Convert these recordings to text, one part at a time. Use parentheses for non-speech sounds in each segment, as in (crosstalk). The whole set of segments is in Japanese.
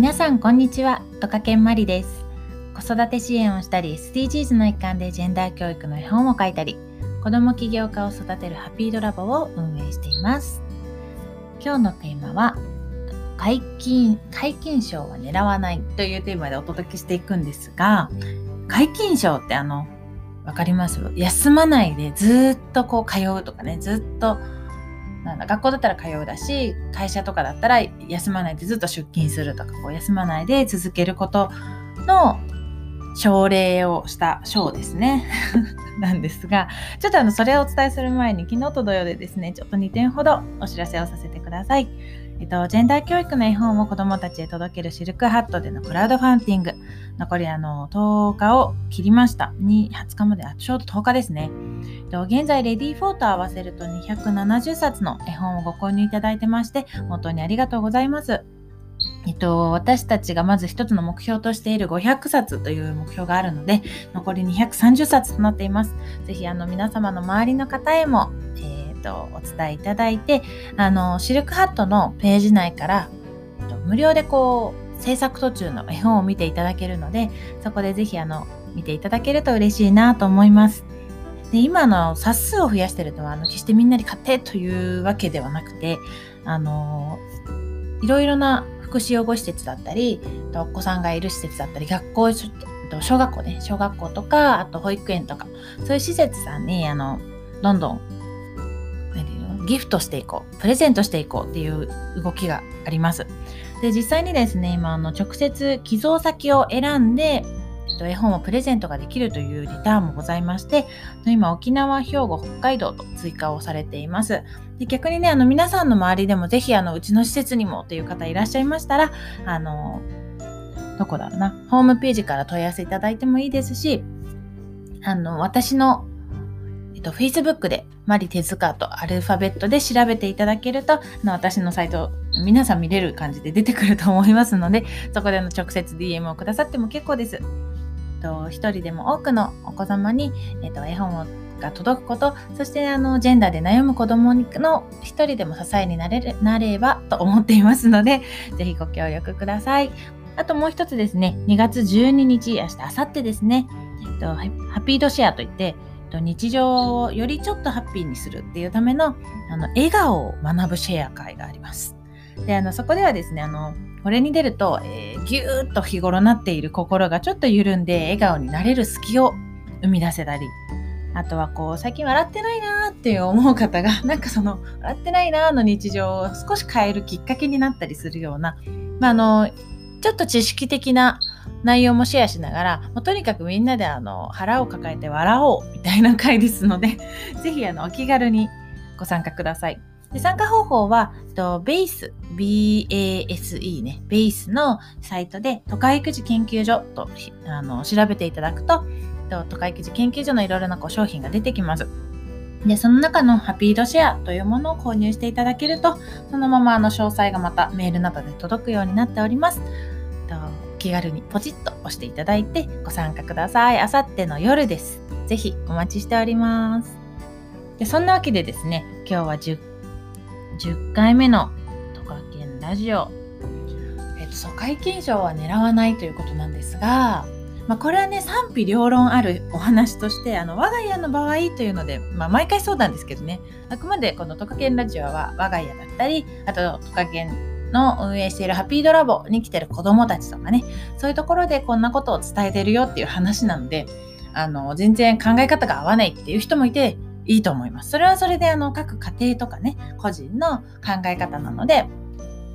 皆さんこんにちは。トカケンマリです。子育て支援をしたり SDGs の一環でジェンダー教育の絵本を書いたり子ども起業家を育てるハッピードラボを運営しています。今日のテーマは解禁解禁賞は狙わないというテーマでお届けしていくんですが解禁賞ってあのわかります？休まないでずっとこう通うとかねずっとなんだ学校だったら通うだし会社とかだったら休まないでずっと出勤するとかこう休まないで続けることの奨励をした賞ですね (laughs) なんですがちょっとあのそれをお伝えする前に昨日と同様でですねちょっと2点ほどお知らせをさせてください。えっと、ジェンダー教育の絵本を子どもたちへ届けるシルクハットでのクラウドファンディング残りあの10日を切りました。に20日まであちょうど10日ですね。現在レディー4と合わせると270冊の絵本をご購入いただいてまして本当にありがとうございます。えっと、私たちがまず一つの目標としている500冊という目標があるので、残り230冊となっています。ぜひ、あの、皆様の周りの方へも、えー、と、お伝えいただいて、あの、シルクハットのページ内から、えっと、無料でこう、制作途中の絵本を見ていただけるので、そこでぜひ、あの、見ていただけると嬉しいなと思います。で今の冊数を増やしてるとはあの決してみんなに買ってというわけではなくてあのいろいろな福祉養護施設だったりお子さんがいる施設だったり学校小学校ね小学校とかあと保育園とかそういう施設さんにあのどんどんギフトしていこうプレゼントしていこうっていう動きがあります。で実際にですね今あの直接寄贈先を選んでと絵本をプレゼントができるというリターンもございまして今沖縄兵庫北海道と追加をされています。で逆にねあの皆さんの周りでもぜひあのうちの施設にもという方いらっしゃいましたらあのどこだろうなホームページから問い合わせいただいてもいいですしあの私のえっと、Facebook でマリ手塚とアルファベットで調べていただけると、私のサイト、皆さん見れる感じで出てくると思いますので、(laughs) そこでの直接 DM をくださっても結構です。一人でも多くのお子様に、えっと、絵本が届くことそしてあのジェンダーで悩む子どもの一人でも支えになれるなればと思っていますので (laughs) 是非ご協力ください。あともう一つですね。2月12日明日明後日ですね、えっと、ハッピードシェアといってと日常をよりちょっとハッピーにするっていうためのあの笑顔を学ぶシェア会があります。であのそこではですねあのこれに出ると、えー、ぎゅーっと日頃なっている心がちょっと緩んで笑顔になれる隙を生み出せたりあとはこう最近笑ってないなーって思う方が (laughs) なんかその笑ってないなーの日常を少し変えるきっかけになったりするような、まあ、あのちょっと知識的な内容もシェアしながら、もうとにかくみんなであの腹を抱えて笑おうみたいな回ですので、(laughs) ぜひあのお気軽にご参加ください。で参加方法は、とベース、BASE ね、ベースのサイトで都会育児研究所とあの調べていただくと、と都会育児研究所のいろいろなこう商品が出てきます。で、その中のハピードシェアというものを購入していただけると、そのままあの詳細がまたメールなどで届くようになっております。気軽にポチッと押していただいてご参加ください。あさっての夜です。ぜひお待ちしております。でそんなわけでですね、今日は 10, 10回目のトカケンラジオ。えっと、疎開金賞は狙わないということなんですが、まあ、これはね賛否両論あるお話としてあの我が家の場合というので、まあ、毎回そうなんですけどねあくまでこのトカゲンラジオは我が家だったりあとトカゲンの運営しているハピードラボに来てる子どもたちとかねそういうところでこんなことを伝えてるよっていう話なのであの全然考え方が合わないっていう人もいていいと思います。それはそれであの各家庭とかね個人の考え方なので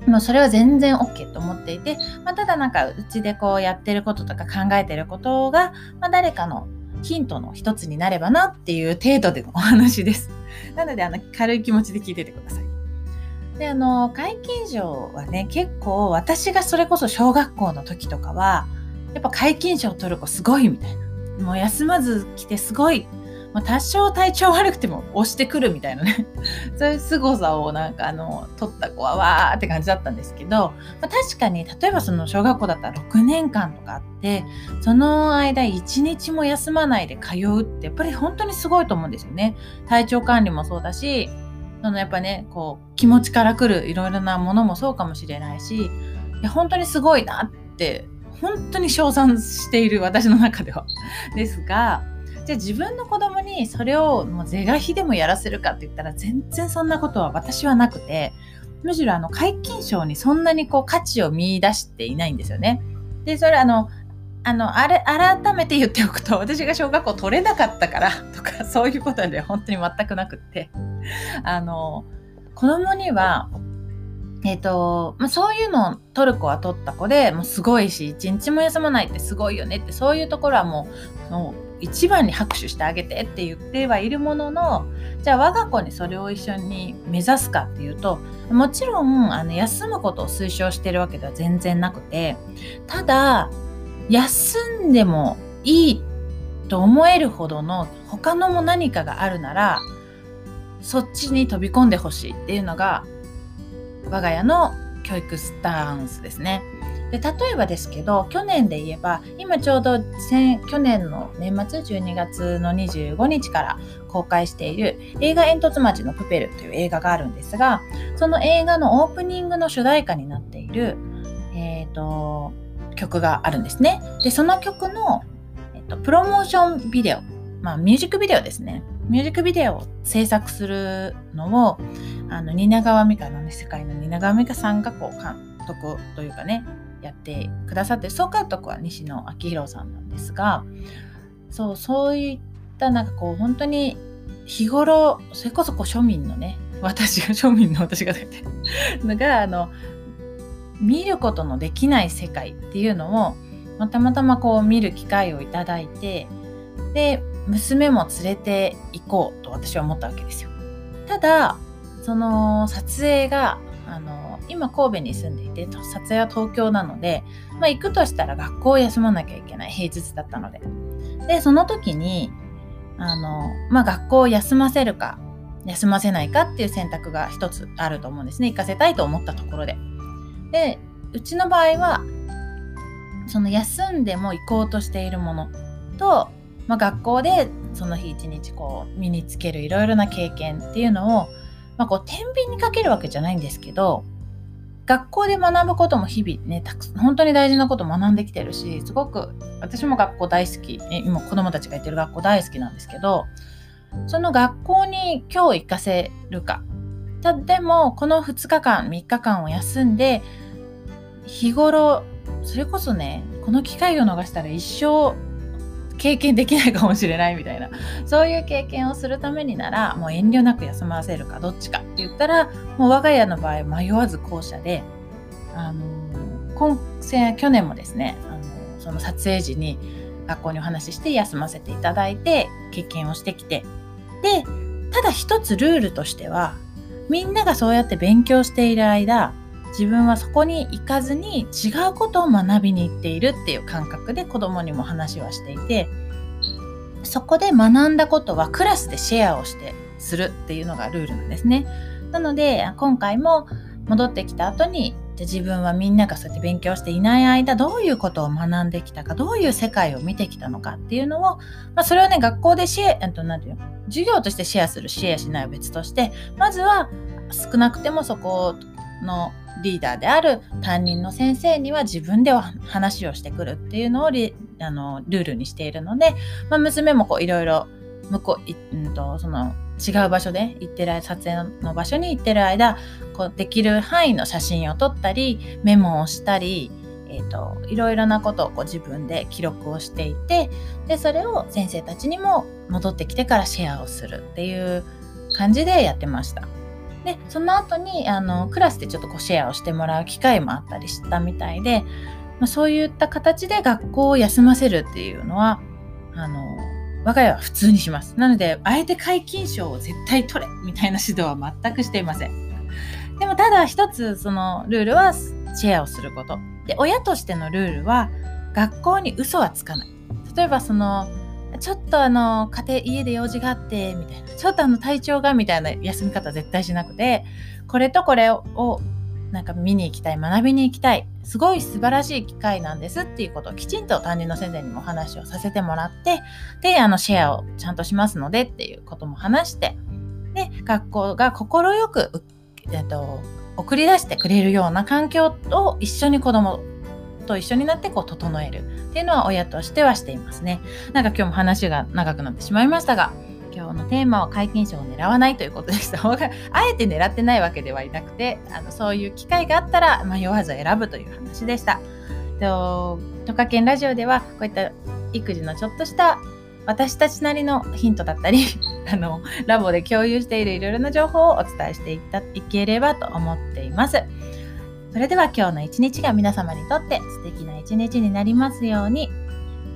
もうそれは全然 OK と思っていて、まあ、ただなんかうちでこうやってることとか考えてることが、まあ、誰かのヒントの一つになればなっていう程度でのお話です。なのであの軽い気持ちで聞いててください。で、あの、皆勤賞はね、結構私がそれこそ小学校の時とかは、やっぱ皆勤賞を取る子すごいみたいな。もう休まず来てすごいまあ、多少体調悪くても押してくるみたいなね (laughs) そういう凄さをなんかあの取った子はわーって感じだったんですけど、まあ、確かに例えばその小学校だったら6年間とかあってその間1日も休まないで通うってやっぱり本当にすごいと思うんですよね。体調管理もそうだしそのやっぱねこう気持ちからくるいろいろなものもそうかもしれないしいや本当にすごいなって本当に称賛している私の中では。(laughs) ですがじゃあ自分の子供にそれをもう是が非でもやらせるかって言ったら全然そんなことは私はなくてむしろあの皆勤賞にそんなにこう価値を見出していないんですよね。でそれあのあのあれ改めて言っておくと私が小学校取れなかったからとかそういうことで本当に全くなくって (laughs) あの子供にはえ、ー、と、まあ、そういうのを取る子は取った子でもうすごいし一日も休まないってすごいよねってそういうところはもうもう一番に拍手してあげてって言ってはいるもののじゃあ我が子にそれを一緒に目指すかっていうともちろんあの休むことを推奨してるわけでは全然なくてただ休んでもいいと思えるほどの他のも何かがあるならそっちに飛び込んでほしいっていうのが我が家の教育スタンスですね。で例えばですけど去年で言えば今ちょうど去年の年末12月の25日から公開している映画煙突町のプペルという映画があるんですがその映画のオープニングの主題歌になっている、えーと、曲があるんですね。でその曲の、えーと、プロモーションビデオ、まあ、ミュージックビデオですね。ミュージックビデオを制作するのをあの蜷川美香の、ね、世界の蜷川美香さんがこう監督というかねやってくださって総監督は西野昭弘さんなんですがそうそういったなんかこう本当に日頃それこそこう庶民のね私が (laughs) 庶民の私が出てのがあの見ることのできない世界っていうのを、たまたまこう見る機会をいただいてで娘も連れて行こうと私は思ったわけですよ。ただその撮影があの今神戸に住んでいて撮影は東京なので、まあ、行くとしたら学校を休まなきゃいけない平日だったのででその時にあの、まあ、学校を休ませるか休ませないかっていう選択が一つあると思うんですね行かせたいと思ったところで。でうちの場合はその休んでも行こうとしているものと、まあ、学校でその日一日こう身につけるいろいろな経験っていうのを、まあ、こう天秤にかけるわけじゃないんですけど学校で学ぶことも日々ねたく本当に大事なこと学んできてるしすごく私も学校大好き今子供たちが行ってる学校大好きなんですけどその学校に今日行かせるか。たでもこの2日間3日間を休んで日頃それこそねこの機会を逃したら一生経験できないかもしれないみたいな。そういう経験をするためにならもう遠慮なく休ませるかどっちかって言ったらもう我が家の場合迷わず後者であの今去年もですねあのその撮影時に学校にお話しして休ませていただいて経験をしてきて。でただ一つルールとしてはみんながそうやって勉強している間自分はそこに行かずに違うことを学びに行っているっていう感覚で子供にも話はしていてそこで学んだことはクラスでシェアをしてするっていうのがルールなんですね。なので今回も戻ってきた後にじゃ自分はみんながそうやって勉強していない間どういうことを学んできたかどういう世界を見てきたのかっていうのを、まあ、それをね学校でシェアと何て言うの？授業としてシェアするシェアしないは別としてまずは少なくてもそこのリーダーである担任の先生には自分では話をしてくるっていうのをリあのルールにしているので、まあ、娘もいろいろ向こう、うんと、その違う場所で行ってる撮影の場所に行ってる間こうできる範囲の写真を撮ったりメモをしたり、えーと、いろいろなことをこう自分で記録をしていてでそれを先生たちにも戻ってきてからシェアをするっていう感じでやってました。でその後にあのクラスでちょっとこうシェアをしてもらう機会もあったりしたみたいで、まあ、そういった形で学校を休ませるっていうのはあの我が家は普通にします。なので、あえて皆勤賞を絶対取れみたいな指導は全くしていません。でもただ一つそのルールはシェアをすること。で、親としてのルールは学校に嘘はつかない。例えばそのちょっとあの家庭家で用事があってみたいな。ちょっとあの体調がみたいな休み方絶対しなくてこれとこれをなんか見に行きたい学びに行きたいすごい素晴らしい機会なんですっていうことをきちんと担任の先生にもお話をさせてもらってであのシェアをちゃんとしますのでっていうことも話してで学校が快くえっと、送り出してくれるような環境を一緒に子供と一緒になってこう整えるっていうのは親としてはしていますね。なんか今日も話が長くなってしまいましたが、今日のテーマは皆勤賞を狙わないということでした。あえて狙ってないわけではいなくて、あのそういう機会があったら迷わず選ぶという話でした。と、トカケンラジオではこういった育児のちょっとした私たちなりのヒントだったり (laughs) あのラボで共有しているいろいろな情報をお伝えしていったいければと思っています。それでは今日の一日が皆様にとって素敵な一日になりますように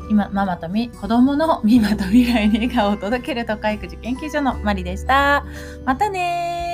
今ママとみ子供のみまと未来に笑顔を届ける都会育児研究所のマリでした。またね